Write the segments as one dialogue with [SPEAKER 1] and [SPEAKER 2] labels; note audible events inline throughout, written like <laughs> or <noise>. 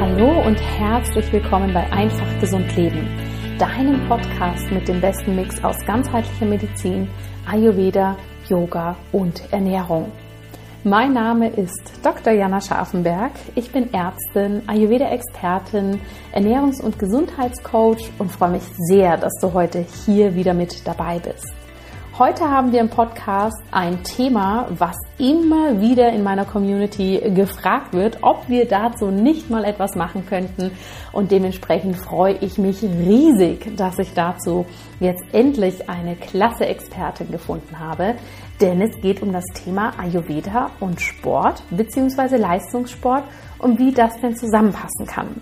[SPEAKER 1] Hallo und herzlich willkommen bei Einfach Gesund Leben, deinem Podcast mit dem besten Mix aus ganzheitlicher Medizin, Ayurveda, Yoga und Ernährung. Mein Name ist Dr. Jana Scharfenberg. Ich bin Ärztin, Ayurveda-Expertin, Ernährungs- und Gesundheitscoach und freue mich sehr, dass du heute hier wieder mit dabei bist. Heute haben wir im Podcast ein Thema, was immer wieder in meiner Community gefragt wird, ob wir dazu nicht mal etwas machen könnten. Und dementsprechend freue ich mich riesig, dass ich dazu jetzt endlich eine klasse Expertin gefunden habe. Denn es geht um das Thema Ayurveda und Sport bzw. Leistungssport und wie das denn zusammenpassen kann.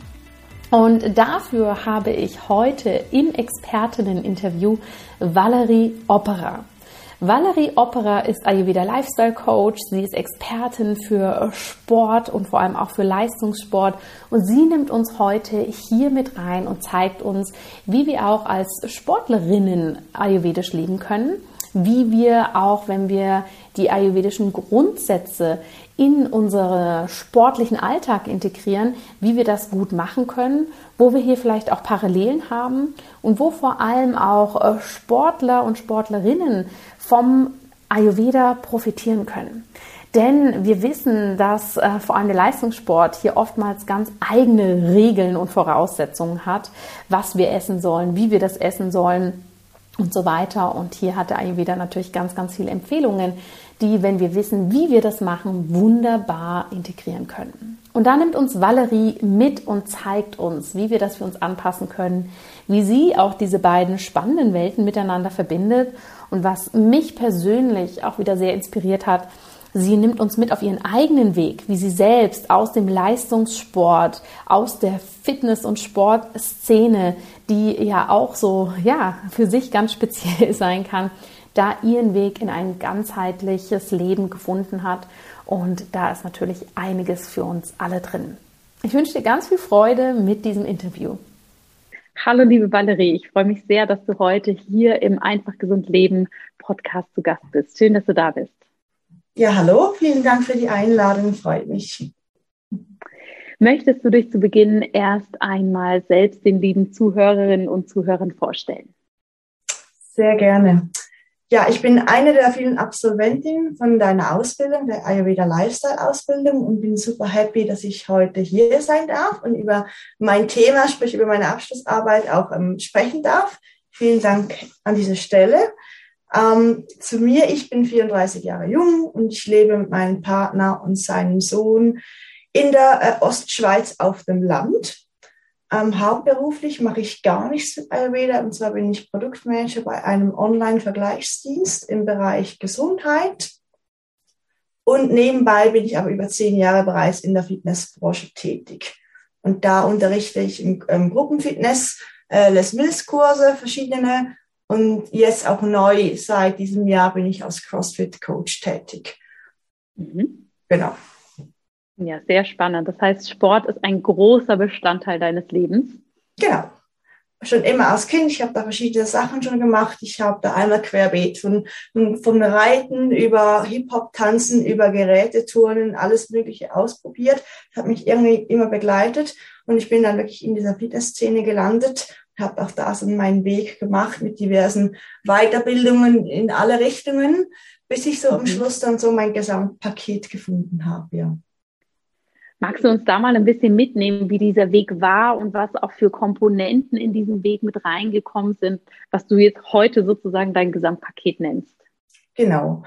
[SPEAKER 1] Und dafür habe ich heute im Expertinnen-Interview Valerie Opera. Valerie Opera ist Ayurveda Lifestyle Coach. Sie ist Expertin für Sport und vor allem auch für Leistungssport. Und sie nimmt uns heute hier mit rein und zeigt uns, wie wir auch als Sportlerinnen ayurvedisch leben können wie wir auch, wenn wir die ayurvedischen Grundsätze in unseren sportlichen Alltag integrieren, wie wir das gut machen können, wo wir hier vielleicht auch Parallelen haben und wo vor allem auch äh, Sportler und Sportlerinnen vom Ayurveda profitieren können. Denn wir wissen, dass äh, vor allem der Leistungssport hier oftmals ganz eigene Regeln und Voraussetzungen hat, was wir essen sollen, wie wir das essen sollen und so weiter. Und hier hat der Ayurveda natürlich ganz, ganz viele Empfehlungen, die, wenn wir wissen, wie wir das machen, wunderbar integrieren können. Und da nimmt uns Valerie mit und zeigt uns, wie wir das für uns anpassen können, wie sie auch diese beiden spannenden Welten miteinander verbindet und was mich persönlich auch wieder sehr inspiriert hat, Sie nimmt uns mit auf ihren eigenen Weg, wie sie selbst aus dem Leistungssport, aus der Fitness- und Sportszene, die ja auch so, ja, für sich ganz speziell <laughs> sein kann, da ihren Weg in ein ganzheitliches Leben gefunden hat. Und da ist natürlich einiges für uns alle drin. Ich wünsche dir ganz viel Freude mit diesem Interview.
[SPEAKER 2] Hallo, liebe Valerie. Ich freue mich sehr, dass du heute hier im Einfach Gesund Leben Podcast zu Gast bist. Schön, dass du da bist.
[SPEAKER 3] Ja, hallo, vielen Dank für die Einladung, freut mich.
[SPEAKER 2] Möchtest du dich zu Beginn erst einmal selbst den lieben Zuhörerinnen und Zuhörern vorstellen?
[SPEAKER 3] Sehr gerne. Ja, ich bin eine der vielen Absolventinnen von deiner Ausbildung, der Ayurveda Lifestyle Ausbildung und bin super happy, dass ich heute hier sein darf und über mein Thema, sprich über meine Abschlussarbeit auch ähm, sprechen darf. Vielen Dank an dieser Stelle. Ähm, zu mir, ich bin 34 Jahre jung und ich lebe mit meinem Partner und seinem Sohn in der äh, Ostschweiz auf dem Land. Ähm, hauptberuflich mache ich gar nichts mit Ayurveda und zwar bin ich Produktmanager bei einem Online-Vergleichsdienst im Bereich Gesundheit. Und nebenbei bin ich aber über zehn Jahre bereits in der Fitnessbranche tätig. Und da unterrichte ich im ähm, Gruppenfitness, äh, Les Mills Kurse, verschiedene und jetzt auch neu, seit diesem Jahr bin ich als CrossFit-Coach tätig.
[SPEAKER 2] Mhm. Genau. Ja, sehr spannend. Das heißt, Sport ist ein großer Bestandteil deines Lebens.
[SPEAKER 3] Genau. Schon immer als Kind. Ich habe da verschiedene Sachen schon gemacht. Ich habe da einmal querbeet von, vom Reiten über Hip-Hop-Tanzen, über Geräteturnen, alles Mögliche ausprobiert. Hat mich irgendwie immer begleitet. Und ich bin dann wirklich in dieser Fitnessszene gelandet habe auch da so meinen Weg gemacht mit diversen Weiterbildungen in alle Richtungen, bis ich so am mhm. Schluss dann so mein Gesamtpaket gefunden habe, ja.
[SPEAKER 2] Magst du uns da mal ein bisschen mitnehmen, wie dieser Weg war und was auch für Komponenten in diesen Weg mit reingekommen sind, was du jetzt heute sozusagen dein Gesamtpaket nennst?
[SPEAKER 3] Genau.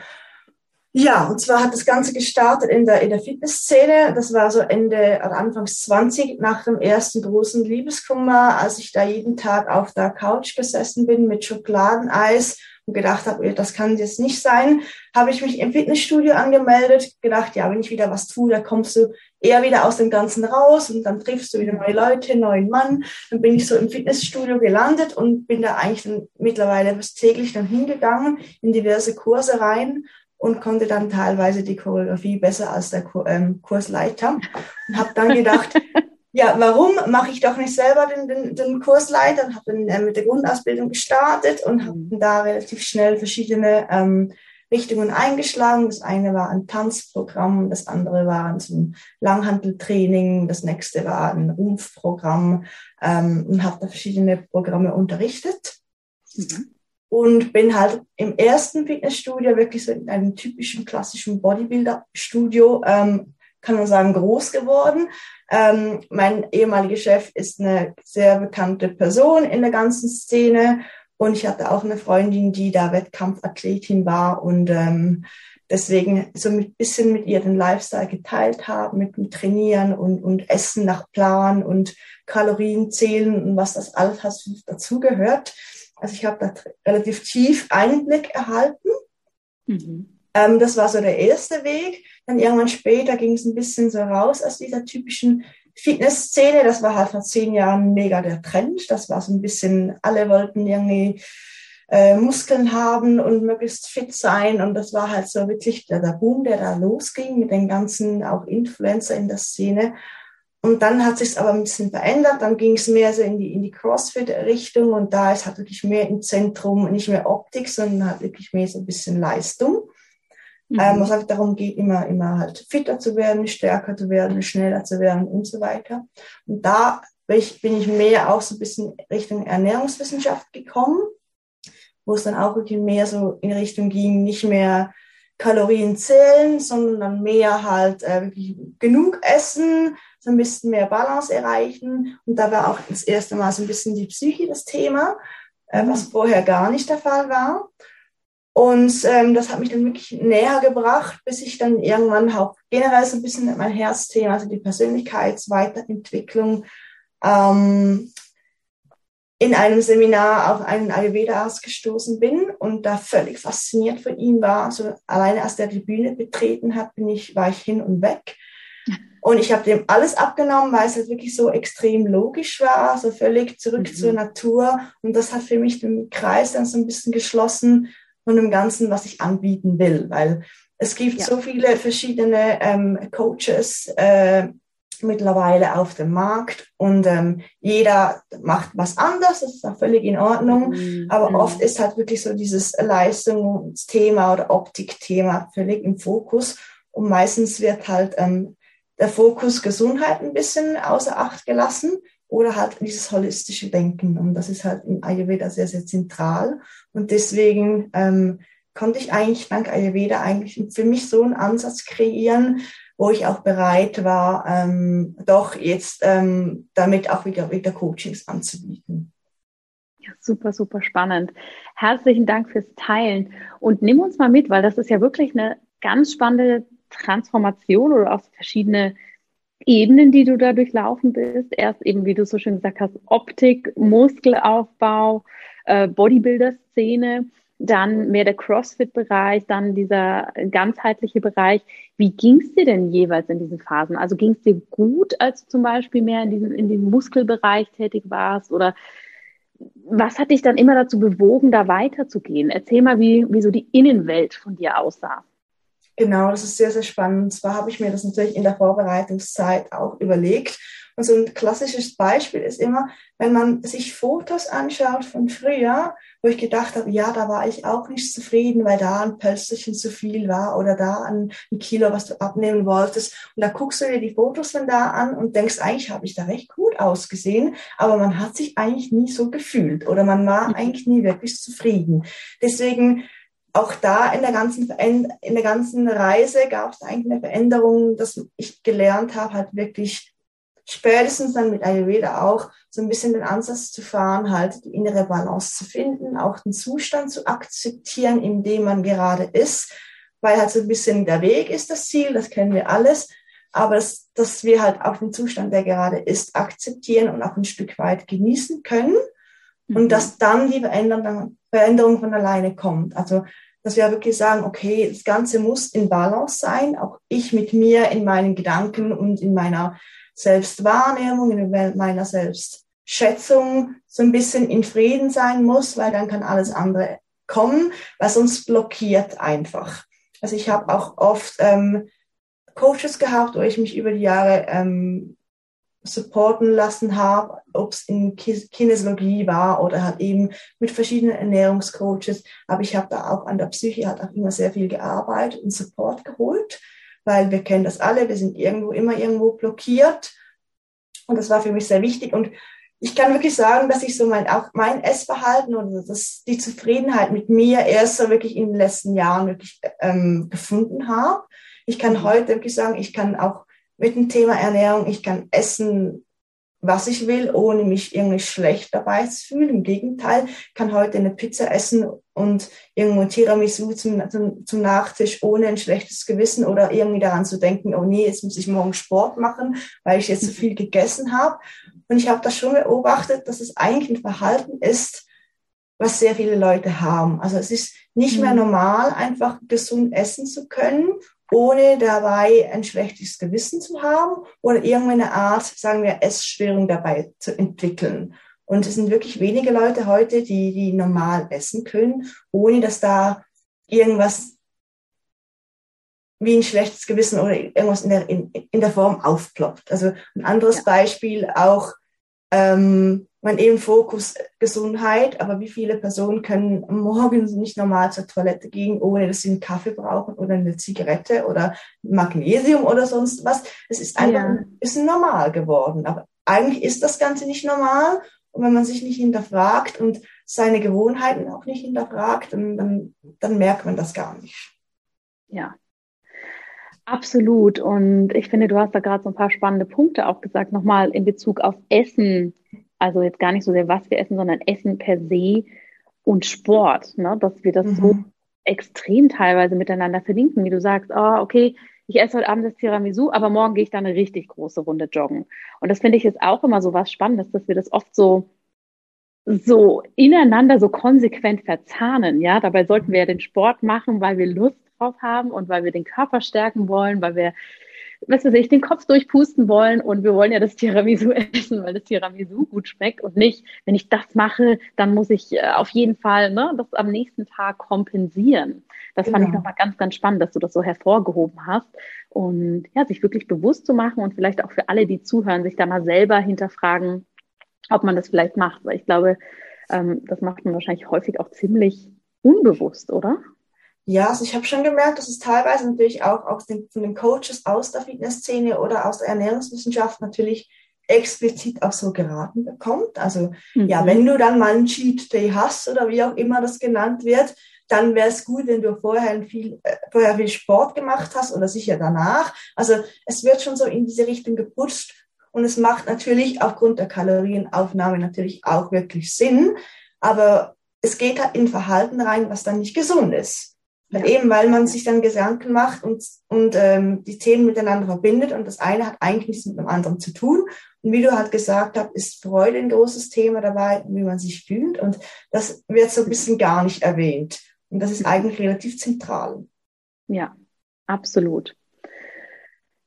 [SPEAKER 3] Ja, und zwar hat das Ganze gestartet in der, in der Fitnessszene. Das war so Ende Anfangs 20 nach dem ersten großen Liebeskummer, als ich da jeden Tag auf der Couch gesessen bin mit Schokoladeneis und gedacht habe, das kann jetzt nicht sein, habe ich mich im Fitnessstudio angemeldet, gedacht, ja, wenn ich wieder was tue, dann kommst du eher wieder aus dem Ganzen raus und dann triffst du wieder neue Leute, neuen Mann. Dann bin ich so im Fitnessstudio gelandet und bin da eigentlich dann mittlerweile täglich dann hingegangen in diverse Kurse rein und konnte dann teilweise die Choreografie besser als der ähm, Kursleiter und habe dann gedacht, <laughs> ja, warum mache ich doch nicht selber den, den, den Kursleiter und habe dann äh, mit der Grundausbildung gestartet und habe da relativ schnell verschiedene ähm, Richtungen eingeschlagen. Das eine war ein Tanzprogramm, das andere war ein Langhandeltraining, das nächste war ein Rumpfprogramm ähm, und habe da verschiedene Programme unterrichtet. Mhm. Und bin halt im ersten Fitnessstudio wirklich so in einem typischen klassischen Bodybuilder-Studio, ähm, kann man sagen, groß geworden. Ähm, mein ehemaliger Chef ist eine sehr bekannte Person in der ganzen Szene und ich hatte auch eine Freundin, die da Wettkampfathletin war und ähm, deswegen so ein bisschen mit ihr den Lifestyle geteilt habe, mit dem Trainieren und, und Essen nach Plan und Kalorien zählen und was das alles dazugehört. Also ich habe da relativ tief Einblick erhalten. Mhm. Ähm, das war so der erste Weg. Dann irgendwann später ging es ein bisschen so raus aus dieser typischen Fitnessszene, das war halt vor zehn Jahren mega der Trend. Das war so ein bisschen, alle wollten irgendwie äh, Muskeln haben und möglichst fit sein. Und das war halt so wirklich der, der Boom, der da losging mit den ganzen auch Influencer in der Szene. Und dann hat sich aber ein bisschen verändert. Dann ging es mehr so in die, in die CrossFit-Richtung und da ist halt wirklich mehr im Zentrum, nicht mehr Optik, sondern halt wirklich mehr so ein bisschen Leistung. Mhm. Ähm, was halt darum geht, immer, immer halt fitter zu werden, stärker zu werden, schneller zu werden und so weiter. Und da bin ich, bin ich mehr auch so ein bisschen Richtung Ernährungswissenschaft gekommen, wo es dann auch wirklich mehr so in Richtung ging, nicht mehr Kalorien zählen, sondern mehr halt äh, wirklich genug essen, so ein bisschen mehr Balance erreichen. Und da war auch das erste Mal so ein bisschen die Psyche das Thema, äh, was mhm. vorher gar nicht der Fall war. Und ähm, das hat mich dann wirklich näher gebracht, bis ich dann irgendwann auch generell so ein bisschen mein Herzthema, also die Persönlichkeitsweiterentwicklung, ähm, in einem Seminar auf einen Ayurveda-Arzt gestoßen bin und da völlig fasziniert von ihm war. Also alleine als der die Bühne betreten hat, bin ich, war ich hin und weg. <laughs> Und ich habe dem alles abgenommen, weil es halt wirklich so extrem logisch war, so völlig zurück mhm. zur Natur. Und das hat für mich den Kreis dann so ein bisschen geschlossen von dem Ganzen, was ich anbieten will, weil es gibt ja. so viele verschiedene ähm, Coaches äh, mittlerweile auf dem Markt und ähm, jeder macht was anderes, das ist auch völlig in Ordnung, mhm. aber mhm. oft ist halt wirklich so dieses Leistungsthema oder Optikthema völlig im Fokus und meistens wird halt ähm, der Fokus Gesundheit ein bisschen außer Acht gelassen oder halt dieses holistische Denken. Und das ist halt im Ayurveda sehr, sehr zentral. Und deswegen ähm, konnte ich eigentlich dank Ayurveda eigentlich für mich so einen Ansatz kreieren, wo ich auch bereit war, ähm, doch jetzt ähm, damit auch wieder, wieder Coachings anzubieten.
[SPEAKER 2] Ja, super, super spannend. Herzlichen Dank fürs Teilen und nimm uns mal mit, weil das ist ja wirklich eine ganz spannende Transformation oder auch verschiedene Ebenen, die du da durchlaufen bist. Erst eben, wie du so schön gesagt hast, Optik, Muskelaufbau, äh, Bodybuilder-Szene, dann mehr der CrossFit-Bereich, dann dieser ganzheitliche Bereich. Wie ging es dir denn jeweils in diesen Phasen? Also ging es dir gut, als du zum Beispiel mehr in diesem, in diesem Muskelbereich tätig warst? Oder was hat dich dann immer dazu bewogen, da weiterzugehen? Erzähl mal, wie, wie so die Innenwelt von dir aussah.
[SPEAKER 3] Genau, das ist sehr, sehr spannend. Und zwar habe ich mir das natürlich in der Vorbereitungszeit auch überlegt. Und so ein klassisches Beispiel ist immer, wenn man sich Fotos anschaut von früher, wo ich gedacht habe, ja, da war ich auch nicht zufrieden, weil da ein Pölsterchen zu viel war oder da ein, ein Kilo, was du abnehmen wolltest. Und da guckst du dir die Fotos von da an und denkst, eigentlich habe ich da recht gut ausgesehen, aber man hat sich eigentlich nie so gefühlt oder man war mhm. eigentlich nie wirklich zufrieden. Deswegen auch da in der ganzen, in der ganzen Reise gab es eigentlich eine Veränderung, dass ich gelernt habe, halt wirklich spätestens dann mit Ayurveda auch so ein bisschen den Ansatz zu fahren, halt die innere Balance zu finden, auch den Zustand zu akzeptieren, in dem man gerade ist, weil halt so ein bisschen der Weg ist das Ziel, das kennen wir alles, aber dass, dass wir halt auch den Zustand, der gerade ist, akzeptieren und auch ein Stück weit genießen können und mhm. dass dann die Veränderung, Veränderung von alleine kommt. Also dass wir wirklich sagen, okay, das Ganze muss in Balance sein, auch ich mit mir in meinen Gedanken und in meiner Selbstwahrnehmung, in meiner Selbstschätzung so ein bisschen in Frieden sein muss, weil dann kann alles andere kommen, weil sonst blockiert einfach. Also ich habe auch oft ähm, Coaches gehabt, wo ich mich über die Jahre ähm, supporten lassen habe, ob es in Kinesiologie war oder halt eben mit verschiedenen Ernährungscoaches. Aber ich habe da auch an der Psyche halt auch immer sehr viel gearbeitet und Support geholt, weil wir kennen das alle, wir sind irgendwo immer irgendwo blockiert. Und das war für mich sehr wichtig. Und ich kann wirklich sagen, dass ich so mein, auch mein Essverhalten oder das, die Zufriedenheit mit mir erst so wirklich in den letzten Jahren wirklich ähm, gefunden habe. Ich kann heute wirklich sagen, ich kann auch mit dem Thema Ernährung. Ich kann essen, was ich will, ohne mich irgendwie schlecht dabei zu fühlen. Im Gegenteil, kann heute eine Pizza essen und irgendwo Tiramisu zum, zum, zum Nachtisch ohne ein schlechtes Gewissen oder irgendwie daran zu denken, oh nee, jetzt muss ich morgen Sport machen, weil ich jetzt so viel gegessen habe. Und ich habe das schon beobachtet, dass es eigentlich ein Verhalten ist, was sehr viele Leute haben. Also es ist nicht mehr mhm. normal, einfach gesund essen zu können ohne dabei ein schlechtes Gewissen zu haben oder irgendeine Art, sagen wir, Essstörung dabei zu entwickeln. Und es sind wirklich wenige Leute heute, die, die normal essen können, ohne dass da irgendwas wie ein schlechtes Gewissen oder irgendwas in der, in, in der Form aufploppt. Also ein anderes ja. Beispiel auch, ähm, man eben Fokus Gesundheit, aber wie viele Personen können morgens nicht normal zur Toilette gehen, ohne dass sie einen Kaffee brauchen oder eine Zigarette oder Magnesium oder sonst was. Es ist einfach ja. ein bisschen normal geworden. Aber eigentlich ist das Ganze nicht normal. Und wenn man sich nicht hinterfragt und seine Gewohnheiten auch nicht hinterfragt, dann, dann, dann merkt man das gar nicht.
[SPEAKER 2] Ja, Absolut. Und ich finde, du hast da gerade so ein paar spannende Punkte auch gesagt, nochmal in Bezug auf Essen. Also jetzt gar nicht so sehr, was wir essen, sondern Essen per se und Sport, ne? dass wir das mhm. so extrem teilweise miteinander verlinken, wie du sagst, oh, okay, ich esse heute Abend das Tiramisu, aber morgen gehe ich dann eine richtig große Runde joggen. Und das finde ich jetzt auch immer so was Spannendes, dass wir das oft so, so ineinander so konsequent verzahnen. Ja, dabei sollten wir ja den Sport machen, weil wir Lust drauf haben und weil wir den Körper stärken wollen, weil wir was weiß ich, den Kopf durchpusten wollen und wir wollen ja das Tiramisu <laughs> essen, weil das Tiramisu gut schmeckt und nicht, wenn ich das mache, dann muss ich äh, auf jeden Fall ne, das am nächsten Tag kompensieren. Das fand ich genau. nochmal ganz, ganz spannend, dass du das so hervorgehoben hast und ja, sich wirklich bewusst zu machen und vielleicht auch für alle, die zuhören, sich da mal selber hinterfragen, ob man das vielleicht macht, weil ich glaube, ähm, das macht man wahrscheinlich häufig auch ziemlich unbewusst, oder?
[SPEAKER 3] Ja, also ich habe schon gemerkt, dass es teilweise natürlich auch aus den, von den Coaches aus der Fitnessszene oder aus der Ernährungswissenschaft natürlich explizit auch so geraten bekommt. Also mhm. ja, wenn du dann mal einen Cheat Day hast oder wie auch immer das genannt wird, dann wäre es gut, wenn du vorher viel, äh, vorher viel Sport gemacht hast oder sicher danach. Also es wird schon so in diese Richtung geputzt und es macht natürlich aufgrund der Kalorienaufnahme natürlich auch wirklich Sinn, aber es geht halt in Verhalten rein, was dann nicht gesund ist. Ja. Eben weil man sich dann Gedanken macht und, und ähm, die Themen miteinander verbindet und das eine hat eigentlich nichts mit dem anderen zu tun. Und wie du halt gesagt hast, ist Freude ein großes Thema dabei, wie man sich fühlt. Und das wird so ein bisschen gar nicht erwähnt. Und das ist <laughs> eigentlich relativ zentral.
[SPEAKER 2] Ja, absolut.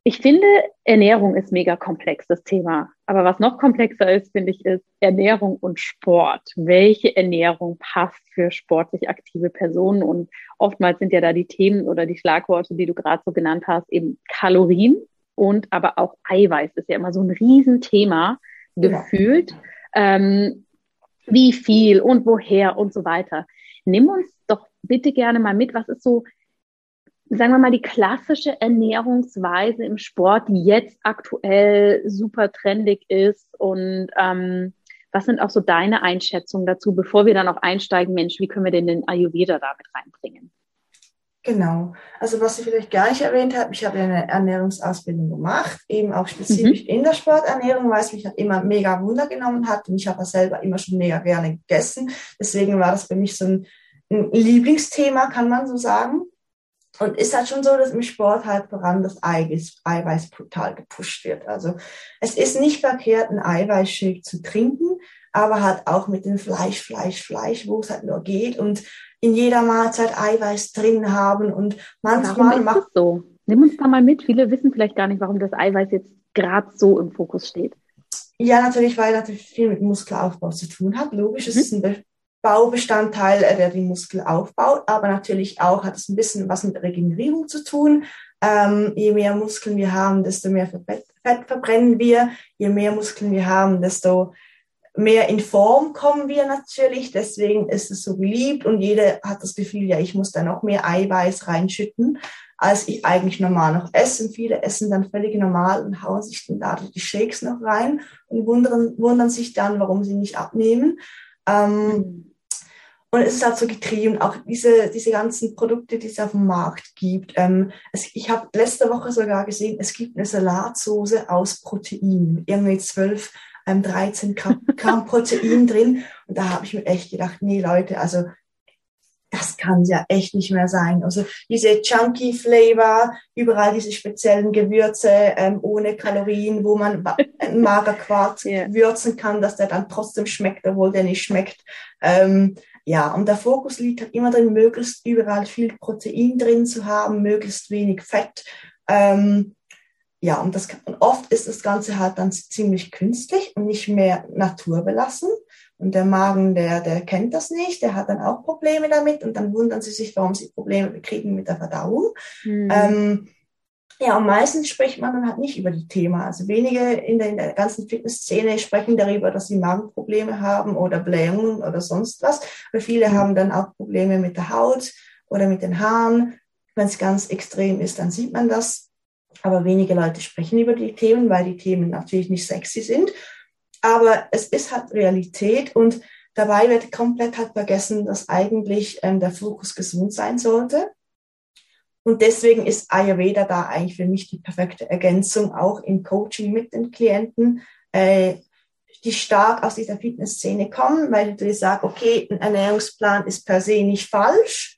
[SPEAKER 2] Ich finde, Ernährung ist mega komplex, das Thema. Aber was noch komplexer ist, finde ich, ist Ernährung und Sport. Welche Ernährung passt für sportlich aktive Personen? Und oftmals sind ja da die Themen oder die Schlagworte, die du gerade so genannt hast, eben Kalorien und aber auch Eiweiß ist ja immer so ein Riesenthema gefühlt. Ja. Ähm, wie viel und woher und so weiter. Nimm uns doch bitte gerne mal mit, was ist so sagen wir mal, die klassische Ernährungsweise im Sport, die jetzt aktuell super trendig ist und ähm, was sind auch so deine Einschätzungen dazu, bevor wir dann auch einsteigen, Mensch, wie können wir denn den Ayurveda damit reinbringen?
[SPEAKER 3] Genau. Also was ich vielleicht gar nicht erwähnt habe, ich habe eine Ernährungsausbildung gemacht, eben auch spezifisch mhm. in der Sporternährung, weil es mich halt immer mega Wunder genommen hat und ich habe selber immer schon mega gerne gegessen. Deswegen war das für mich so ein, ein Lieblingsthema, kann man so sagen. Und ist halt schon so, dass im Sport halt voran das Eiweiß, Eiweiß brutal gepusht wird. Also es ist nicht verkehrt, ein Eiweißshake zu trinken, aber halt auch mit dem Fleisch, Fleisch, Fleisch, wo es halt nur geht und in jeder Mahlzeit Eiweiß drin haben und manchmal
[SPEAKER 2] macht es so. Nimm uns da mal mit. Viele wissen vielleicht gar nicht, warum das Eiweiß jetzt gerade so im Fokus steht.
[SPEAKER 3] Ja, natürlich, weil natürlich viel mit Muskelaufbau zu tun hat. Logisch, mhm. es ist ein Baubestandteil, äh, der den Muskel aufbaut, aber natürlich auch hat es ein bisschen was mit Regenerierung zu tun. Ähm, je mehr Muskeln wir haben, desto mehr Fett verbrennen wir. Je mehr Muskeln wir haben, desto mehr in Form kommen wir natürlich. Deswegen ist es so beliebt und jeder hat das Gefühl, ja, ich muss da noch mehr Eiweiß reinschütten, als ich eigentlich normal noch esse. Und viele essen dann völlig normal und hauen sich dann da die Shakes noch rein und wundern, wundern sich dann, warum sie nicht abnehmen. Ähm, und es ist halt so getrieben, auch diese, diese ganzen Produkte, die es auf dem Markt gibt. Ähm, es, ich habe letzte Woche sogar gesehen, es gibt eine Salatsoße aus Protein, irgendwie zwölf, ähm, 13 Gramm, Gramm Protein drin. Und da habe ich mir echt gedacht, nee Leute, also das kann ja echt nicht mehr sein. Also diese Chunky Flavor, überall diese speziellen Gewürze ähm, ohne Kalorien, wo man <laughs> Magerquark yeah. würzen kann, dass der dann trotzdem schmeckt, obwohl der nicht schmeckt. Ähm, ja, und der Fokus liegt halt immer drin, möglichst überall viel Protein drin zu haben, möglichst wenig Fett. Ähm, ja, und, das, und oft ist das Ganze halt dann ziemlich künstlich und nicht mehr naturbelassen. Und der Magen, der, der kennt das nicht, der hat dann auch Probleme damit und dann wundern sie sich, warum sie Probleme kriegen mit der Verdauung. Mhm. Ähm, ja, und meistens spricht man dann halt nicht über die Thema. Also wenige in der, in der ganzen Fitnessszene sprechen darüber, dass sie Magenprobleme haben oder Blähungen oder sonst was. Aber viele haben dann auch Probleme mit der Haut oder mit den Haaren. Wenn es ganz extrem ist, dann sieht man das. Aber wenige Leute sprechen über die Themen, weil die Themen natürlich nicht sexy sind. Aber es ist halt Realität und dabei wird komplett halt vergessen, dass eigentlich ähm, der Fokus gesund sein sollte. Und deswegen ist Ayurveda da eigentlich für mich die perfekte Ergänzung, auch im Coaching mit den Klienten, äh, die stark aus dieser Fitnessszene kommen, weil du dir sagst, okay, ein Ernährungsplan ist per se nicht falsch,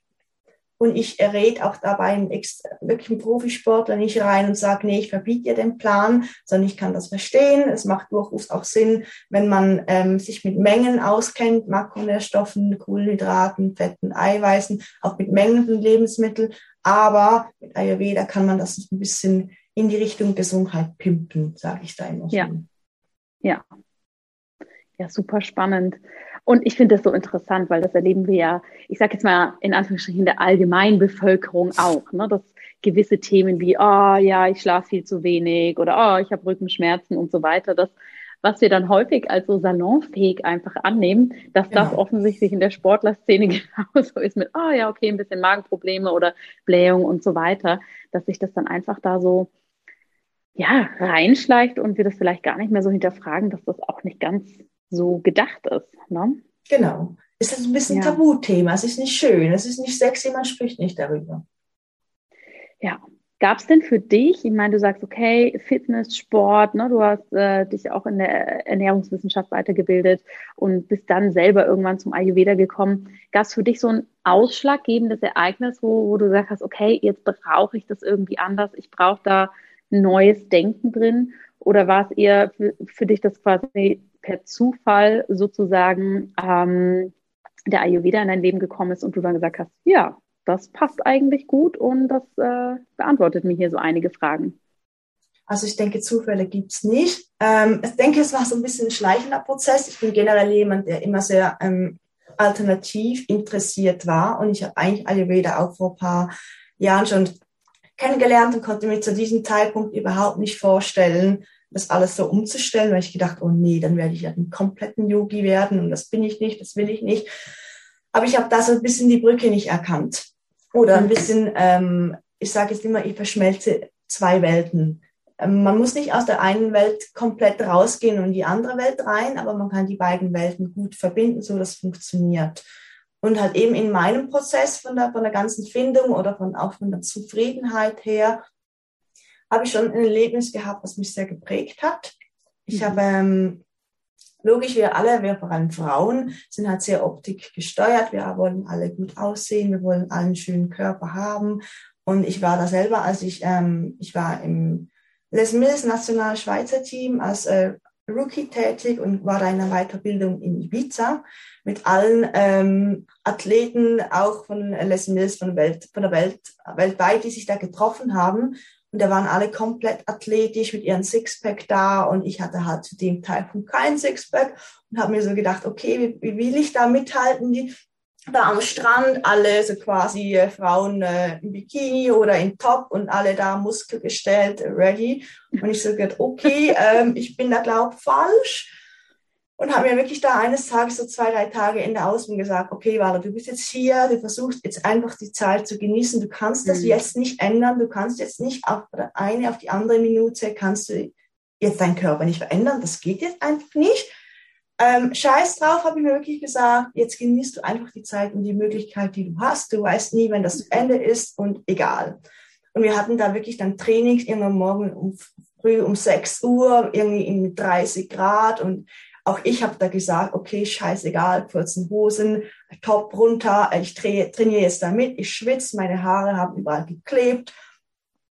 [SPEAKER 3] und ich errät auch dabei einen extra, wirklich einen Profisportler nicht rein und sage, nee, ich verbiete dir den Plan, sondern ich kann das verstehen. Es macht durchaus auch Sinn, wenn man ähm, sich mit Mengen auskennt, Makronährstoffen, Kohlenhydraten, Fetten, Eiweißen, auch mit Mengen von Lebensmitteln. Aber mit Ayurveda kann man das ein bisschen in die Richtung Gesundheit pimpen, sage ich da immer.
[SPEAKER 2] Ja. Ja. Ja, super spannend. Und ich finde das so interessant, weil das erleben wir ja, ich sage jetzt mal in Anführungsstrichen der allgemeinen Bevölkerung auch, ne, dass gewisse Themen wie, oh ja, ich schlafe viel zu wenig oder oh, ich habe Rückenschmerzen und so weiter, das, was wir dann häufig als so salonfähig einfach annehmen, dass genau. das offensichtlich in der Sportlerszene <laughs> genauso ist mit, oh ja, okay, ein bisschen Magenprobleme oder Blähung und so weiter, dass sich das dann einfach da so ja, reinschleicht und wir das vielleicht gar nicht mehr so hinterfragen, dass das auch nicht ganz so gedacht ist. Ne?
[SPEAKER 3] Genau. Ist ein bisschen ja. Tabuthema. Es ist nicht schön, es ist nicht sexy, man spricht nicht darüber.
[SPEAKER 2] Ja. Gab es denn für dich, ich meine, du sagst, okay, Fitness, Sport, ne, du hast äh, dich auch in der Ernährungswissenschaft weitergebildet und bist dann selber irgendwann zum Ayurveda gekommen. Gab es für dich so ein ausschlaggebendes Ereignis, wo, wo du sagst hast, okay, jetzt brauche ich das irgendwie anders, ich brauche da neues Denken drin? Oder war es eher für, für dich das quasi per Zufall sozusagen ähm, der Ayurveda in dein Leben gekommen ist und du dann gesagt hast, ja, das passt eigentlich gut und das äh, beantwortet mir hier so einige Fragen.
[SPEAKER 3] Also ich denke, Zufälle gibt's nicht. Ähm, ich denke, es war so ein bisschen ein schleichender Prozess. Ich bin generell jemand, der immer sehr ähm, alternativ interessiert war und ich habe eigentlich Ayurveda auch vor ein paar Jahren schon kennengelernt und konnte mir zu diesem Zeitpunkt überhaupt nicht vorstellen, das alles so umzustellen, weil ich gedacht, oh nee, dann werde ich ja einen kompletten Yogi werden und das bin ich nicht, das will ich nicht. Aber ich habe da so ein bisschen die Brücke nicht erkannt. Oder ein bisschen, ähm, ich sage jetzt immer, ich verschmelze zwei Welten. Ähm, man muss nicht aus der einen Welt komplett rausgehen und in die andere Welt rein, aber man kann die beiden Welten gut verbinden, so dass funktioniert. Und halt eben in meinem Prozess von der, von der ganzen Findung oder von, auch von der Zufriedenheit her habe ich schon ein Erlebnis gehabt, was mich sehr geprägt hat. Ich mhm. habe, ähm, logisch, wir alle, wir vor allem Frauen, sind halt sehr optik gesteuert. Wir wollen alle gut aussehen, wir wollen alle einen schönen Körper haben. Und ich war da selber, als ich, ähm, ich war im Les Mills National Schweizer Team als äh, Rookie tätig und war da in einer Weiterbildung in Ibiza mit allen ähm, Athleten, auch von Les Mills, von der Welt, von der Welt, weltweit, die sich da getroffen haben. Und da waren alle komplett athletisch mit ihren Sixpack da und ich hatte halt zu dem Zeitpunkt kein Sixpack und habe mir so gedacht, okay, wie, wie will ich da mithalten? Die da am Strand, alle so quasi äh, Frauen äh, im Bikini oder in Top und alle da muskelgestellt, ready. Und ich so gedacht, okay, ähm, ich bin da glaub falsch. Und habe mir wirklich da eines Tages, so zwei, drei Tage in der Ausbildung gesagt, okay, Wala, du bist jetzt hier, du versuchst jetzt einfach die Zeit zu genießen. Du kannst das mhm. jetzt nicht ändern. Du kannst jetzt nicht auf eine, auf die andere Minute, kannst du jetzt deinen Körper nicht verändern. Das geht jetzt einfach nicht. Ähm, scheiß drauf, habe ich mir wirklich gesagt. Jetzt genießt du einfach die Zeit und die Möglichkeit, die du hast. Du weißt nie, wenn das zu Ende ist und egal. Und wir hatten da wirklich dann Trainings irgendwann morgen um früh um 6 Uhr, irgendwie in 30 Grad und auch ich habe da gesagt, okay, scheißegal, kurzen Hosen, Top runter, ich trainiere jetzt damit, ich schwitze, meine Haare haben überall geklebt.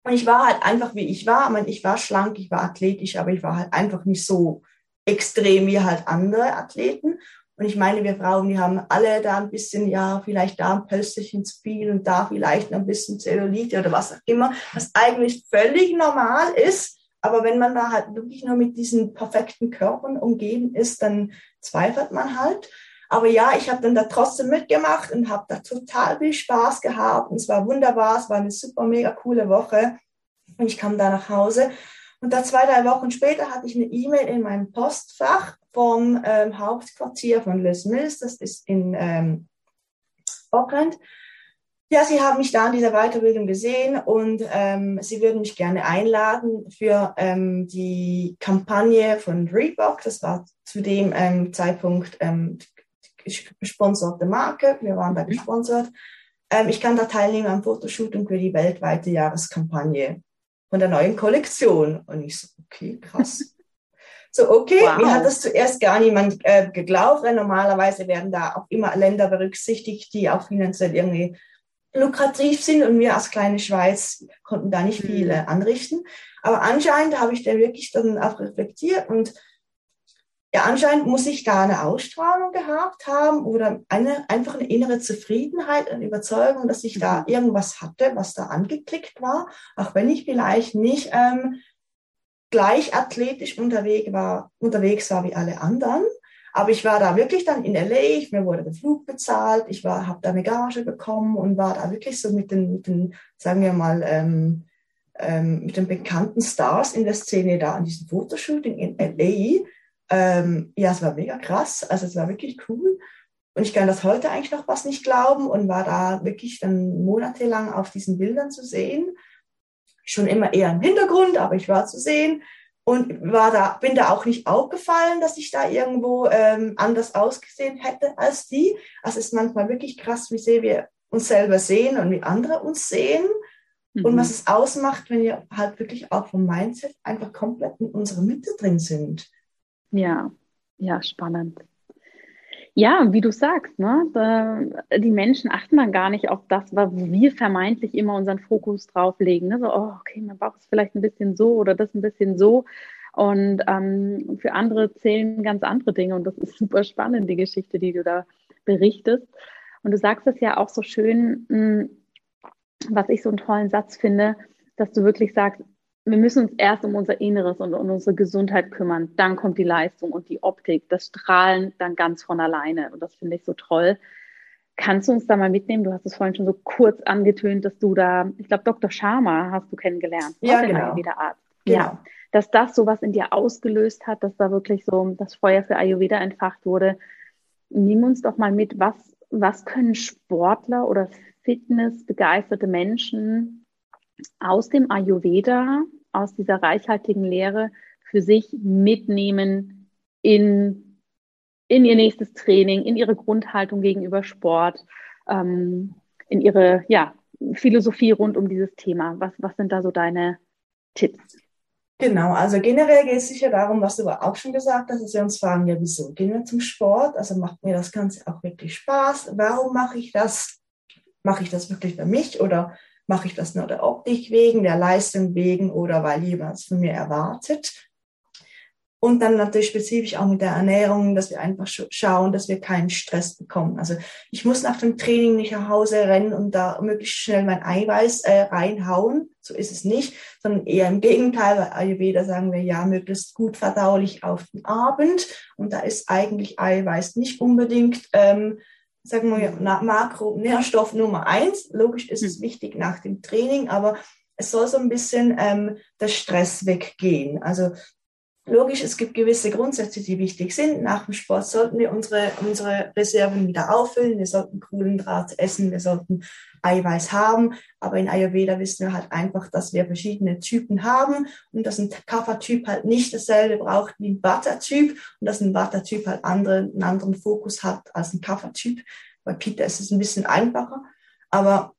[SPEAKER 3] Und ich war halt einfach, wie ich war. Ich, meine, ich war schlank, ich war athletisch, aber ich war halt einfach nicht so extrem wie halt andere Athleten. Und ich meine, wir Frauen, die haben alle da ein bisschen, ja, vielleicht da ein Pölsterchen zu viel und da vielleicht noch ein bisschen Zellulite oder was auch immer, was eigentlich völlig normal ist. Aber wenn man da halt wirklich nur mit diesen perfekten Körpern umgeben ist, dann zweifelt man halt. Aber ja, ich habe dann da trotzdem mitgemacht und habe da total viel Spaß gehabt. Und es war wunderbar, es war eine super, mega coole Woche. Und ich kam da nach Hause und da zwei, drei Wochen später hatte ich eine E-Mail in meinem Postfach vom ähm, Hauptquartier von Les Mills, das ist in ähm, Auckland. Ja, sie haben mich da in dieser Weiterbildung gesehen und ähm, sie würden mich gerne einladen für ähm, die Kampagne von Reebok. Das war zu dem ähm, Zeitpunkt ähm, gesponserte Marke. Wir waren da mhm. gesponsert. Ähm, ich kann da teilnehmen am Fotoshooting für die weltweite Jahreskampagne von der neuen Kollektion. Und ich so, okay, krass. <laughs> So, okay, wow. mir hat das zuerst gar niemand äh, geglaubt, weil normalerweise werden da auch immer Länder berücksichtigt, die auch finanziell irgendwie lukrativ sind und wir als kleine Schweiz konnten da nicht viel äh, anrichten. Aber anscheinend habe ich da wirklich dann auch reflektiert und ja, anscheinend muss ich da eine Ausstrahlung gehabt haben oder eine, einfach eine innere Zufriedenheit und Überzeugung, dass ich da mhm. irgendwas hatte, was da angeklickt war, auch wenn ich vielleicht nicht ähm, gleich athletisch unterwegs war, unterwegs war wie alle anderen. Aber ich war da wirklich dann in LA, mir wurde der Flug bezahlt, ich habe da eine Gage bekommen und war da wirklich so mit den, mit den sagen wir mal, ähm, ähm, mit den bekannten Stars in der Szene da an diesem Fotoshooting in LA ähm, ja, es war mega krass. Also es war wirklich cool. Und ich kann das heute eigentlich noch was nicht glauben und war da wirklich dann monatelang auf diesen Bildern zu sehen. Schon immer eher im Hintergrund, aber ich war zu sehen und war da, bin da auch nicht aufgefallen, dass ich da irgendwo ähm, anders ausgesehen hätte als die. Also es ist manchmal wirklich krass, wie sehr wir uns selber sehen und wie andere uns sehen mhm. und was es ausmacht, wenn wir halt wirklich auch vom Mindset einfach komplett in unserer Mitte drin sind.
[SPEAKER 2] Ja, ja, spannend. Ja, wie du sagst, ne, da, die Menschen achten dann gar nicht auf das, wo wir vermeintlich immer unseren Fokus drauflegen. Ne? So, oh, okay, man braucht es vielleicht ein bisschen so oder das ein bisschen so. Und ähm, für andere zählen ganz andere Dinge. Und das ist super spannend, die Geschichte, die du da berichtest. Und du sagst es ja auch so schön, mh, hm, was ich so einen tollen Satz finde, dass du wirklich sagst, wir müssen uns erst um unser Inneres und um unsere Gesundheit kümmern. Dann kommt die Leistung und die Optik, das Strahlen dann ganz von alleine. Und das finde ich so toll. Kannst du uns da mal mitnehmen? Du hast es vorhin schon so kurz angetönt, dass du da, ich glaube, Dr. Sharma hast du kennengelernt.
[SPEAKER 3] Ja, genau.
[SPEAKER 2] Wieder Arzt. Genau. Ja, dass das so was in dir ausgelöst hat, dass da wirklich so das Feuer für Ayurveda entfacht wurde. Nimm uns doch mal mit, was, was können Sportler oder fitnessbegeisterte Menschen aus dem Ayurveda aus dieser reichhaltigen Lehre für sich mitnehmen in, in ihr nächstes Training, in ihre Grundhaltung gegenüber Sport, ähm, in ihre ja, Philosophie rund um dieses Thema. Was, was sind da so deine Tipps?
[SPEAKER 3] Genau, also generell geht es sicher darum, was du auch schon gesagt hast, dass wir uns fragen, ja, wieso gehen wir zum Sport? Also macht mir das Ganze auch wirklich Spaß? Warum mache ich das? Mache ich das wirklich für mich oder Mache ich das nur der Optik wegen, der Leistung wegen oder weil jemand es von mir erwartet? Und dann natürlich spezifisch auch mit der Ernährung, dass wir einfach schauen, dass wir keinen Stress bekommen. Also ich muss nach dem Training nicht nach Hause rennen und da möglichst schnell mein Eiweiß äh, reinhauen. So ist es nicht, sondern eher im Gegenteil. Bei Ayurveda sagen wir ja möglichst gut verdaulich auf den Abend. Und da ist eigentlich Eiweiß nicht unbedingt ähm, sagen wir Makronährstoff Nummer eins. Logisch ist es hm. wichtig nach dem Training, aber es soll so ein bisschen ähm, der Stress weggehen. Also Logisch, es gibt gewisse Grundsätze, die wichtig sind. Nach dem Sport sollten wir unsere, unsere Reserven wieder auffüllen. Wir sollten Kohlenhydrate essen, wir sollten Eiweiß haben. Aber in Ayurveda wissen wir halt einfach, dass wir verschiedene Typen haben und dass ein Kapha-Typ halt nicht dasselbe braucht wie ein Vata-Typ und dass ein Vata-Typ halt andere, einen anderen Fokus hat als ein Kapha-Typ. Bei Peter ist es ein bisschen einfacher. Aber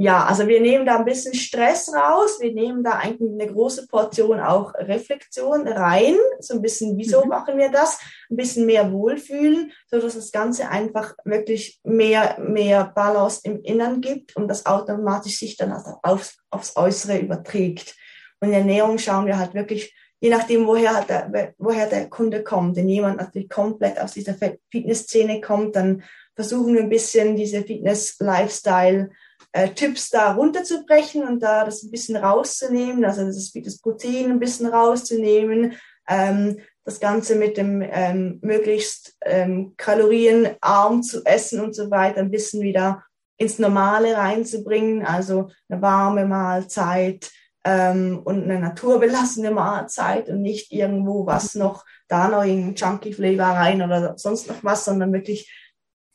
[SPEAKER 3] ja, also wir nehmen da ein bisschen Stress raus, wir nehmen da eigentlich eine große Portion auch Reflexion rein, so ein bisschen, wieso mhm. machen wir das, ein bisschen mehr Wohlfühlen, so dass das Ganze einfach wirklich mehr, mehr Balance im Innern gibt und das automatisch sich dann aufs, aufs Äußere überträgt. Und in der Ernährung schauen wir halt wirklich, je nachdem, woher, der, woher der Kunde kommt, wenn jemand natürlich komplett aus dieser Fitnessszene kommt, dann versuchen wir ein bisschen diese Fitness-Lifestyle äh, Tipps da runterzubrechen und da das ein bisschen rauszunehmen, also das, das Protein ein bisschen rauszunehmen, ähm, das Ganze mit dem ähm, möglichst ähm, kalorienarm zu essen und so weiter, ein bisschen wieder ins Normale reinzubringen, also eine warme Mahlzeit ähm, und eine naturbelassene Mahlzeit und nicht irgendwo was noch da noch in Junkie Flavor rein oder sonst noch was, sondern wirklich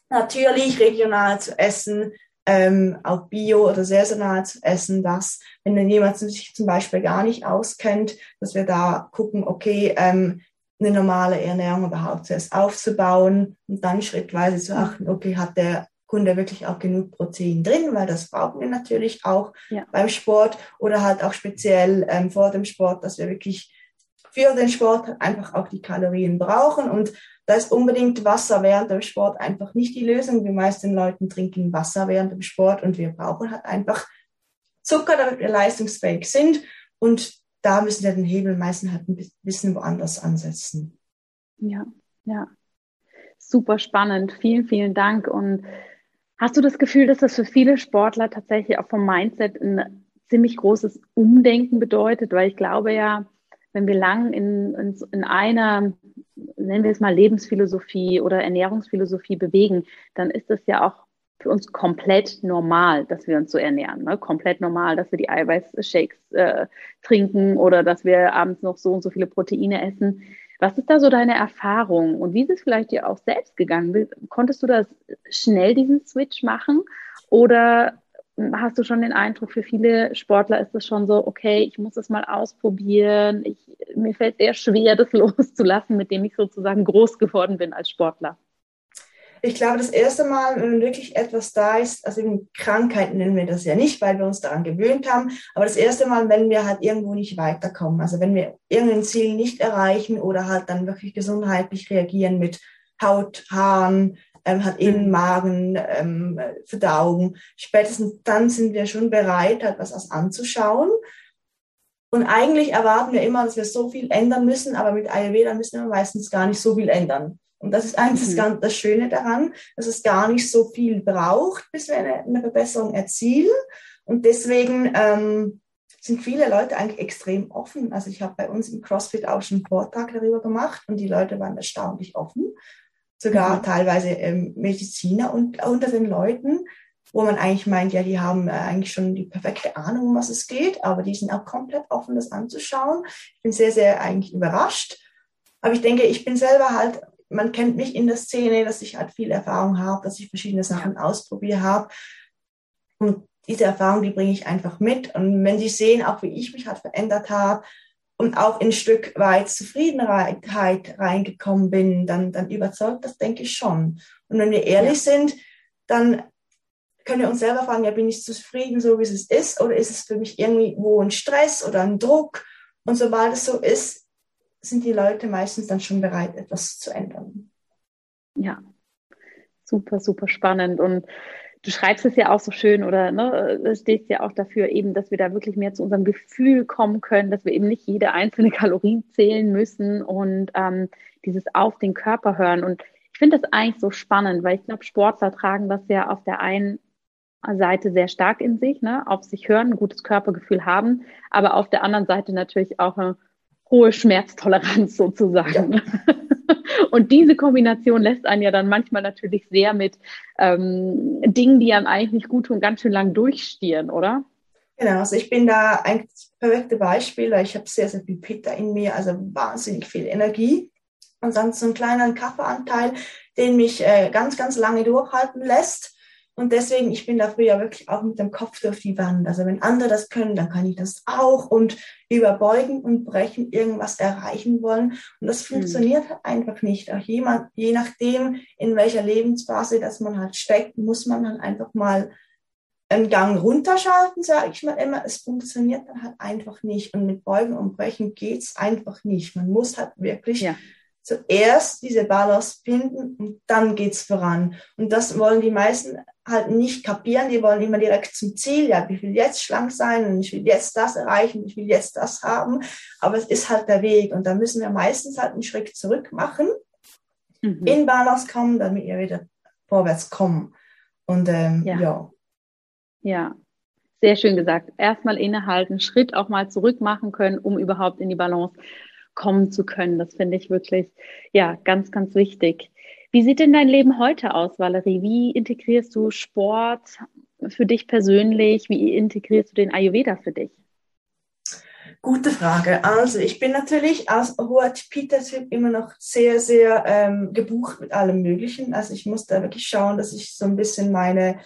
[SPEAKER 3] natürlich regional zu essen, ähm, auch bio oder saisonal zu essen, dass wenn dann jemand sich zum Beispiel gar nicht auskennt, dass wir da gucken, okay, ähm, eine normale Ernährung überhaupt zuerst aufzubauen und dann schrittweise zu achten, okay, hat der Kunde wirklich auch genug Protein drin, weil das brauchen wir natürlich auch ja. beim Sport oder halt auch speziell ähm, vor dem Sport, dass wir wirklich für den Sport einfach auch die Kalorien brauchen und da ist unbedingt Wasser während dem Sport einfach nicht die Lösung. Die meisten Leute trinken Wasser während dem Sport und wir brauchen halt einfach Zucker, damit wir leistungsfähig sind. Und da müssen wir den Hebel meistens halt ein bisschen woanders ansetzen.
[SPEAKER 2] Ja, ja. Super spannend. Vielen, vielen Dank. Und hast du das Gefühl, dass das für viele Sportler tatsächlich auch vom Mindset ein ziemlich großes Umdenken bedeutet? Weil ich glaube ja, wenn wir lang in, in, in einer nennen wir es mal Lebensphilosophie oder Ernährungsphilosophie bewegen, dann ist es ja auch für uns komplett normal, dass wir uns so ernähren. Ne? Komplett normal, dass wir die Eiweißshakes äh, trinken oder dass wir abends noch so und so viele Proteine essen. Was ist da so deine Erfahrung und wie ist es vielleicht dir auch selbst gegangen? Konntest du das schnell diesen Switch machen oder hast du schon den Eindruck, für viele Sportler ist es schon so, okay, ich muss es mal ausprobieren. Ich, mir fällt sehr schwer, das <laughs> loszulassen, mit dem ich sozusagen groß geworden bin als Sportler.
[SPEAKER 3] Ich glaube, das erste Mal, wenn wirklich etwas da ist, also in Krankheiten nennen wir das ja nicht, weil wir uns daran gewöhnt haben, aber das erste Mal, wenn wir halt irgendwo nicht weiterkommen, also wenn wir irgendein Ziel nicht erreichen oder halt dann wirklich gesundheitlich reagieren mit Haut, Haaren, ähm, hat eben Magen, ähm, Verdauung. Spätestens dann sind wir schon bereit, halt was anzuschauen. Und eigentlich erwarten wir immer, dass wir so viel ändern müssen, aber mit Ayurveda müssen wir meistens gar nicht so viel ändern. Und das ist eigentlich mhm. das, das Schöne daran, dass es gar nicht so viel braucht, bis wir eine, eine Verbesserung erzielen. Und deswegen ähm, sind viele Leute eigentlich extrem offen. Also ich habe bei uns im CrossFit auch schon einen Vortrag darüber gemacht und die Leute waren erstaunlich offen sogar mhm. teilweise ähm, Mediziner und, unter den Leuten, wo man eigentlich meint, ja, die haben äh, eigentlich schon die perfekte Ahnung, um was es geht, aber die sind auch komplett offen, das anzuschauen. Ich bin sehr, sehr eigentlich überrascht. Aber ich denke, ich bin selber halt, man kennt mich in der Szene, dass ich halt viel Erfahrung habe, dass ich verschiedene Sachen ausprobiert habe. Und diese Erfahrung, die bringe ich einfach mit. Und wenn sie sehen, auch wie ich mich halt verändert habe, und auch ein Stück weit Zufriedenheit reingekommen bin, dann, dann überzeugt das, denke ich schon. Und wenn wir ehrlich ja. sind, dann können wir uns selber fragen, ja, bin ich zufrieden, so wie es ist, oder ist es für mich irgendwo ein Stress oder ein Druck? Und sobald es so ist, sind die Leute meistens dann schon bereit, etwas zu ändern.
[SPEAKER 2] Ja, super, super spannend. Und du schreibst es ja auch so schön oder ne, stehst ja auch dafür eben, dass wir da wirklich mehr zu unserem Gefühl kommen können, dass wir eben nicht jede einzelne <laughs> Kalorie zählen müssen und ähm, dieses auf den Körper hören. Und ich finde das eigentlich so spannend, weil ich glaube, Sportler tragen das ja auf der einen Seite sehr stark in sich, ne, auf sich hören, ein gutes Körpergefühl haben, aber auf der anderen Seite natürlich auch eine hohe Schmerztoleranz sozusagen.
[SPEAKER 3] Ja. <laughs>
[SPEAKER 2] Und diese Kombination lässt einen ja dann manchmal natürlich sehr mit ähm, Dingen, die einem eigentlich nicht gut tun, ganz schön lang durchstieren, oder?
[SPEAKER 3] Genau, also ich bin da eigentlich das perfekte Beispiel, weil ich habe sehr, sehr viel Pitta in mir, also wahnsinnig viel Energie und dann so einen kleinen Kaffeeanteil, den mich äh, ganz, ganz lange durchhalten lässt. Und deswegen, ich bin da früher wirklich auch mit dem Kopf durch die Wand. Also wenn andere das können, dann kann ich das auch und überbeugen und brechen, irgendwas erreichen wollen. Und das hm. funktioniert halt einfach nicht. Auch jemand, je nachdem, in welcher Lebensphase das man halt steckt, muss man dann einfach mal einen Gang runterschalten, sage ich mal immer. Es funktioniert dann halt einfach nicht. Und mit Beugen und Brechen geht's einfach nicht. Man muss halt wirklich ja zuerst diese Balance finden und dann geht's voran. Und das wollen die meisten halt nicht kapieren. Die wollen immer direkt zum Ziel. Ja, ich will jetzt schlank sein und ich will jetzt das erreichen, ich will jetzt das haben. Aber es ist halt der Weg. Und da müssen wir meistens halt einen Schritt zurück machen, mhm. in Balance kommen, damit wir wieder vorwärts kommen. Und ähm, ja. ja.
[SPEAKER 2] Ja, sehr schön gesagt. Erstmal innehalten, Schritt auch mal zurück machen können, um überhaupt in die Balance kommen zu können. Das finde ich wirklich, ja, ganz, ganz wichtig. Wie sieht denn dein Leben heute aus, Valerie? Wie integrierst du Sport für dich persönlich? Wie integrierst du den Ayurveda für dich?
[SPEAKER 3] Gute Frage. Also ich bin natürlich als Huat Peter-Typ immer noch sehr, sehr ähm, gebucht mit allem Möglichen. Also ich muss da wirklich schauen, dass ich so ein bisschen meine,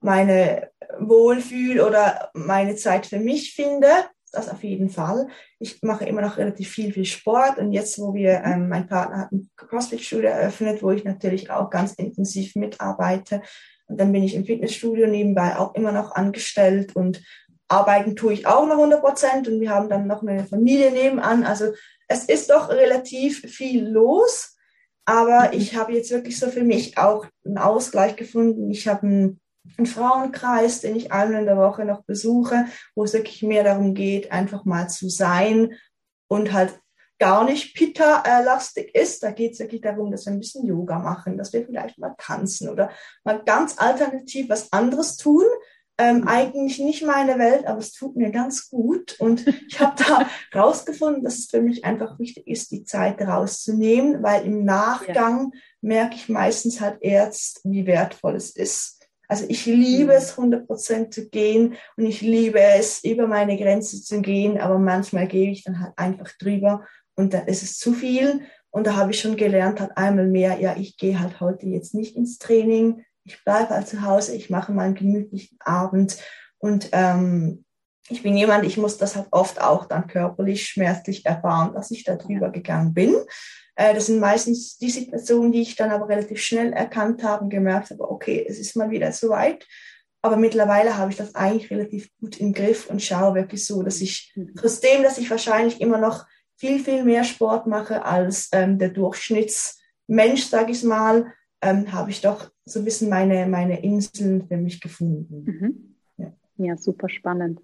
[SPEAKER 3] meine Wohlfühl oder meine Zeit für mich finde das auf jeden Fall. Ich mache immer noch relativ viel, viel Sport und jetzt, wo wir, ähm, mein Partner hat ein CrossFit-Studio eröffnet, wo ich natürlich auch ganz intensiv mitarbeite und dann bin ich im Fitnessstudio nebenbei auch immer noch angestellt und arbeiten tue ich auch noch 100 Prozent und wir haben dann noch eine Familie nebenan. Also es ist doch relativ viel los, aber mhm. ich habe jetzt wirklich so für mich auch einen Ausgleich gefunden. Ich habe ein einen Frauenkreis, den ich einmal in der Woche noch besuche, wo es wirklich mehr darum geht, einfach mal zu sein und halt gar nicht Pitta-lastig ist. Da geht es wirklich darum, dass wir ein bisschen Yoga machen, dass wir vielleicht mal tanzen oder mal ganz alternativ was anderes tun. Ähm, eigentlich nicht meine Welt, aber es tut mir ganz gut. Und ich habe da <laughs> rausgefunden, dass es für mich einfach wichtig ist, die Zeit rauszunehmen, weil im Nachgang ja. merke ich meistens halt erst, wie wertvoll es ist also ich liebe es, 100 Prozent zu gehen und ich liebe es, über meine Grenze zu gehen, aber manchmal gehe ich dann halt einfach drüber und dann ist es zu viel. Und da habe ich schon gelernt, halt einmal mehr, ja, ich gehe halt heute jetzt nicht ins Training, ich bleibe halt zu Hause, ich mache meinen gemütlichen Abend und ähm, ich bin jemand, ich muss das halt oft auch dann körperlich, schmerzlich erfahren, dass ich da drüber gegangen bin. Äh, das sind meistens die Situationen, die ich dann aber relativ schnell erkannt habe und gemerkt habe, okay, es ist mal wieder soweit. Aber mittlerweile habe ich das eigentlich relativ gut im Griff und schaue wirklich so, dass ich, mhm. trotzdem, dass ich wahrscheinlich immer noch viel, viel mehr Sport mache als ähm, der Durchschnittsmensch, sage ich mal, ähm, habe ich doch so ein bisschen meine, meine Inseln für mich gefunden.
[SPEAKER 2] Mhm. Ja. ja, super spannend.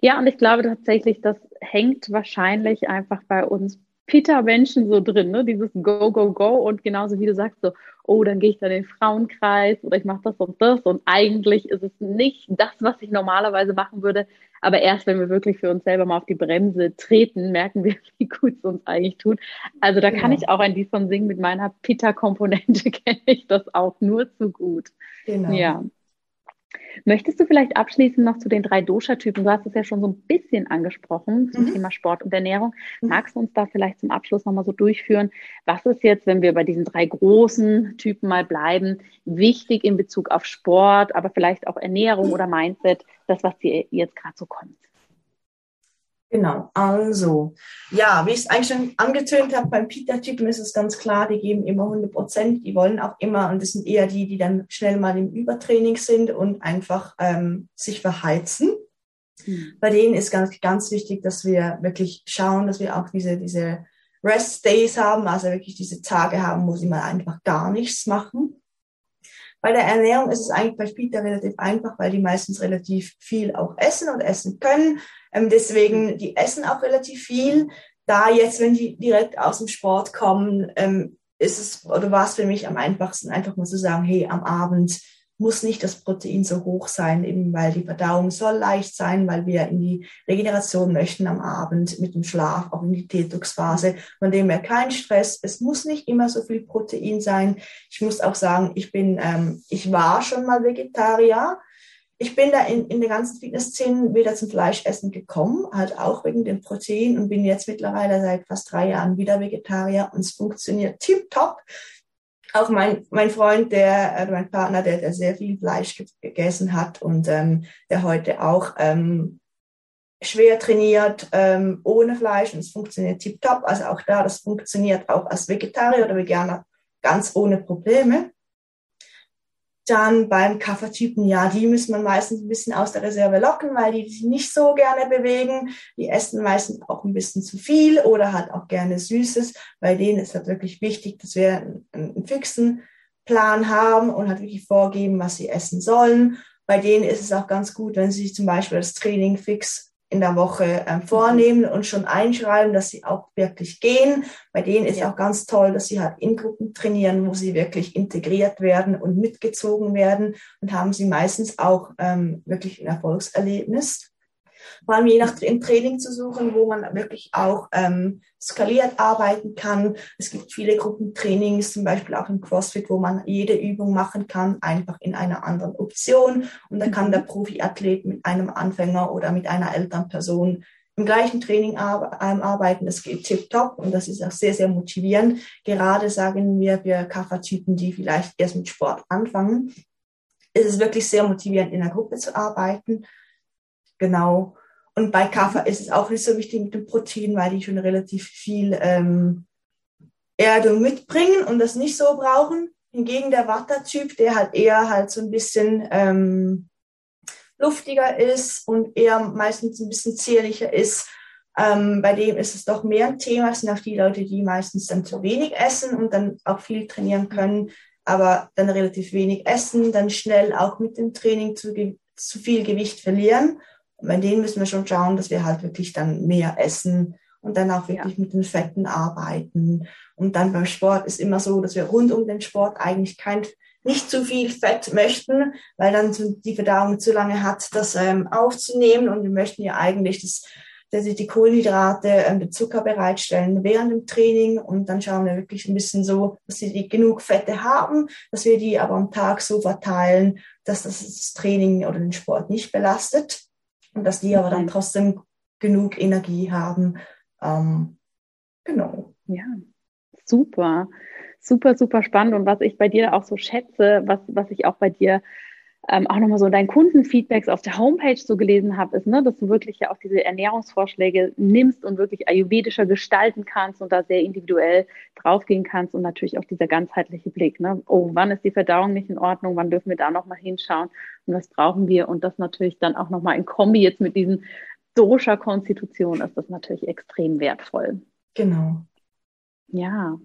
[SPEAKER 2] Ja, und ich glaube tatsächlich, das hängt wahrscheinlich einfach bei uns Peter-Menschen so drin, ne? dieses Go, Go, Go und genauso wie du sagst, so, oh, dann gehe ich dann in den Frauenkreis oder ich mache das und das und eigentlich ist es nicht das, was ich normalerweise machen würde, aber erst wenn wir wirklich für uns selber mal auf die Bremse treten, merken wir, <laughs> wie gut es uns eigentlich tut. Also da kann genau. ich auch ein Lied von singen mit meiner Peter-Komponente, <laughs> kenne ich das auch nur zu gut. Genau. Ja. Möchtest du vielleicht abschließend noch zu den drei Dosha-Typen? Du hast es ja schon so ein bisschen angesprochen zum mhm. Thema Sport und Ernährung. Mhm. Magst du uns da vielleicht zum Abschluss nochmal so durchführen? Was ist jetzt, wenn wir bei diesen drei großen Typen mal bleiben, wichtig in Bezug auf Sport, aber vielleicht auch Ernährung oder Mindset, das, was dir jetzt gerade so kommt?
[SPEAKER 3] Genau, also, ja, wie ich es eigentlich schon angetönt habe, beim Peter-Typen ist es ganz klar, die geben immer 100 Prozent, die wollen auch immer, und das sind eher die, die dann schnell mal im Übertraining sind und einfach ähm, sich verheizen. Mhm. Bei denen ist ganz, ganz wichtig, dass wir wirklich schauen, dass wir auch diese, diese Rest Days haben, also wirklich diese Tage haben, wo sie mal einfach gar nichts machen. Bei der Ernährung ist es eigentlich bei Peter relativ einfach, weil die meistens relativ viel auch essen und essen können. Ähm, deswegen, die essen auch relativ viel. Da jetzt, wenn die direkt aus dem Sport kommen, ähm, ist es oder war es für mich am einfachsten, einfach mal zu sagen, hey, am Abend muss nicht das Protein so hoch sein, eben weil die Verdauung soll leicht sein, weil wir in die Regeneration möchten am Abend mit dem Schlaf, auch in die Detox-Phase. Von dem her kein Stress. Es muss nicht immer so viel Protein sein. Ich muss auch sagen, ich bin, ähm, ich war schon mal Vegetarier. Ich bin da in, in der ganzen Fitnessszene wieder zum Fleischessen gekommen, halt auch wegen dem Protein und bin jetzt mittlerweile seit fast drei Jahren wieder Vegetarier und es funktioniert tipptopp auch mein, mein Freund, der, äh, mein Partner, der, der sehr viel Fleisch gegessen hat und ähm, der heute auch ähm, schwer trainiert ähm, ohne Fleisch und es funktioniert tiptop. Also auch da, das funktioniert auch als Vegetarier oder Veganer ganz ohne Probleme. Dann beim Kaffertypen, ja, die muss man meistens ein bisschen aus der Reserve locken, weil die sich nicht so gerne bewegen. Die essen meistens auch ein bisschen zu viel oder halt auch gerne Süßes. Bei denen ist halt wirklich wichtig, dass wir einen, einen fixen Plan haben und halt wirklich vorgeben, was sie essen sollen. Bei denen ist es auch ganz gut, wenn sie sich zum Beispiel das Training fix in der Woche ähm, vornehmen und schon einschreiben, dass sie auch wirklich gehen. Bei denen ist ja. auch ganz toll, dass sie halt in Gruppen trainieren, wo sie wirklich integriert werden und mitgezogen werden und haben sie meistens auch ähm, wirklich ein Erfolgserlebnis vor allem je nach Training zu suchen, wo man wirklich auch ähm, skaliert arbeiten kann. Es gibt viele Gruppentrainings, zum Beispiel auch im CrossFit, wo man jede Übung machen kann, einfach in einer anderen Option. Und da kann mhm. der Profiathlet mit einem Anfänger oder mit einer Elternperson im gleichen Training ähm, arbeiten. Das geht tipptopp und das ist auch sehr, sehr motivierend. Gerade sagen wir, wir Kaffertypen, die vielleicht erst mit Sport anfangen, ist es wirklich sehr motivierend, in einer Gruppe zu arbeiten. Genau. Und bei Kaffer ist es auch nicht so wichtig mit dem Protein, weil die schon relativ viel ähm, Erdung mitbringen und das nicht so brauchen. Hingegen der Watter-Typ, der halt eher halt so ein bisschen ähm, luftiger ist und eher meistens ein bisschen zierlicher ist, ähm, bei dem ist es doch mehr ein Thema. Es sind auch die Leute, die meistens dann zu wenig essen und dann auch viel trainieren können, aber dann relativ wenig essen, dann schnell auch mit dem Training zu, zu viel Gewicht verlieren bei denen müssen wir schon schauen, dass wir halt wirklich dann mehr essen und dann auch wirklich ja. mit den Fetten arbeiten. Und dann beim Sport ist immer so, dass wir rund um den Sport eigentlich kein nicht zu viel Fett möchten, weil dann die Verdauung zu lange hat, das ähm, aufzunehmen. Und wir möchten ja eigentlich, dass, dass die Kohlenhydrate, ähm, den Zucker bereitstellen während dem Training. Und dann schauen wir wirklich ein bisschen so, dass sie die genug Fette haben, dass wir die aber am Tag so verteilen, dass das das Training oder den Sport nicht belastet und dass die aber dann trotzdem genug Energie haben. Ähm, genau.
[SPEAKER 2] Ja, super. Super, super spannend. Und was ich bei dir auch so schätze, was, was ich auch bei dir ähm, auch nochmal so dein Kundenfeedbacks auf der Homepage so gelesen habe, ist, ne, dass du wirklich ja auch diese Ernährungsvorschläge nimmst und wirklich ayurvedischer gestalten kannst und da sehr individuell draufgehen kannst und natürlich auch dieser ganzheitliche Blick. Ne? Oh, wann ist die Verdauung nicht in Ordnung? Wann dürfen wir da nochmal hinschauen? Und was brauchen wir? Und das natürlich dann auch nochmal in Kombi jetzt mit diesen Dosha-Konstitution ist das natürlich extrem wertvoll.
[SPEAKER 3] Genau.
[SPEAKER 2] Ja,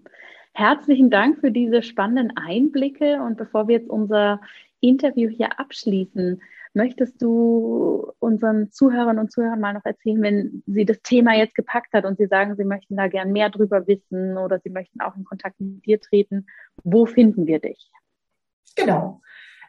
[SPEAKER 2] herzlichen Dank für diese spannenden Einblicke. Und bevor wir jetzt unser Interview hier abschließen, möchtest du unseren Zuhörern und Zuhörern mal noch erzählen, wenn sie das Thema jetzt gepackt hat und sie sagen, sie möchten da gern mehr drüber wissen oder sie möchten auch in Kontakt mit dir treten, wo finden wir dich?
[SPEAKER 3] Genau.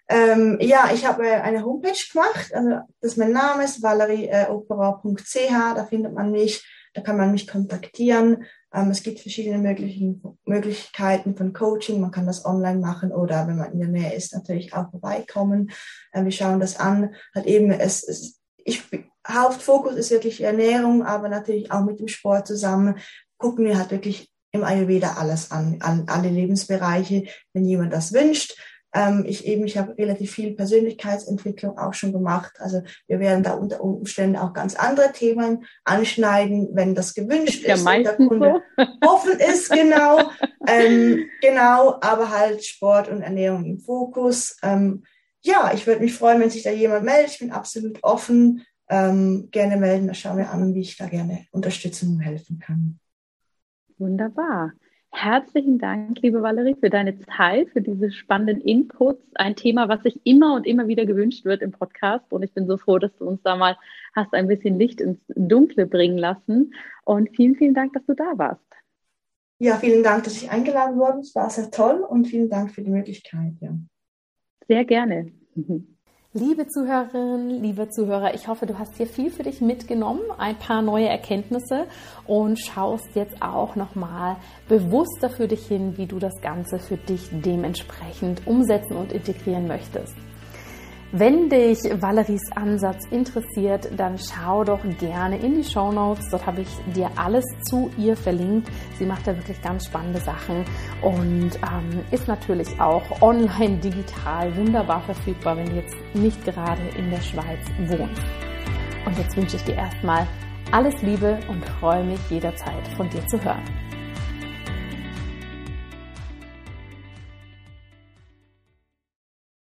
[SPEAKER 3] Ähm, ja, ich habe eine Homepage gemacht. Also das ist mein Name ist valerieopera.ch. Da findet man mich. Da kann man mich kontaktieren. Ähm, es gibt verschiedene möglichen, Möglichkeiten von Coaching. Man kann das online machen oder wenn man in der Nähe ist, natürlich auch vorbeikommen. Ähm, wir schauen das an. Halt eben, es, es ich, Hauptfokus ist wirklich Ernährung, aber natürlich auch mit dem Sport zusammen gucken wir halt wirklich im Ayurveda alles an, an alle Lebensbereiche, wenn jemand das wünscht. Ähm, ich eben, ich habe relativ viel Persönlichkeitsentwicklung auch schon gemacht. Also wir werden da unter Umständen auch ganz andere Themen anschneiden, wenn das gewünscht ist,
[SPEAKER 2] ja, der Kunde
[SPEAKER 3] so. <laughs> offen ist, genau. ähm, genau, aber halt Sport und Ernährung im Fokus. Ähm, ja, ich würde mich freuen, wenn sich da jemand meldet. Ich bin absolut offen. Ähm, gerne melden, da schauen wir an, wie ich da gerne unterstützen und helfen kann.
[SPEAKER 2] Wunderbar. Herzlichen Dank, liebe Valerie, für deine Zeit, für diese spannenden Inputs. Ein Thema, was sich immer und immer wieder gewünscht wird im Podcast. Und ich bin so froh, dass du uns da mal hast ein bisschen Licht ins Dunkle bringen lassen. Und vielen, vielen Dank, dass du da warst.
[SPEAKER 3] Ja, vielen Dank, dass ich eingeladen wurde. Es war sehr toll und vielen Dank für die Möglichkeit. Ja.
[SPEAKER 2] Sehr gerne. <laughs>
[SPEAKER 1] Liebe Zuhörerinnen, liebe Zuhörer, ich hoffe, du hast hier viel für dich mitgenommen, ein paar neue Erkenntnisse und schaust jetzt auch nochmal bewusster für dich hin, wie du das Ganze für dich dementsprechend umsetzen und integrieren möchtest. Wenn dich Valeries Ansatz interessiert, dann schau doch gerne in die Show Notes. Dort habe ich dir alles zu ihr verlinkt. Sie macht da wirklich ganz spannende Sachen und ähm, ist natürlich auch online digital wunderbar verfügbar, wenn du jetzt nicht gerade in der Schweiz wohnst. Und jetzt wünsche ich dir erstmal alles Liebe und freue mich jederzeit von dir zu hören.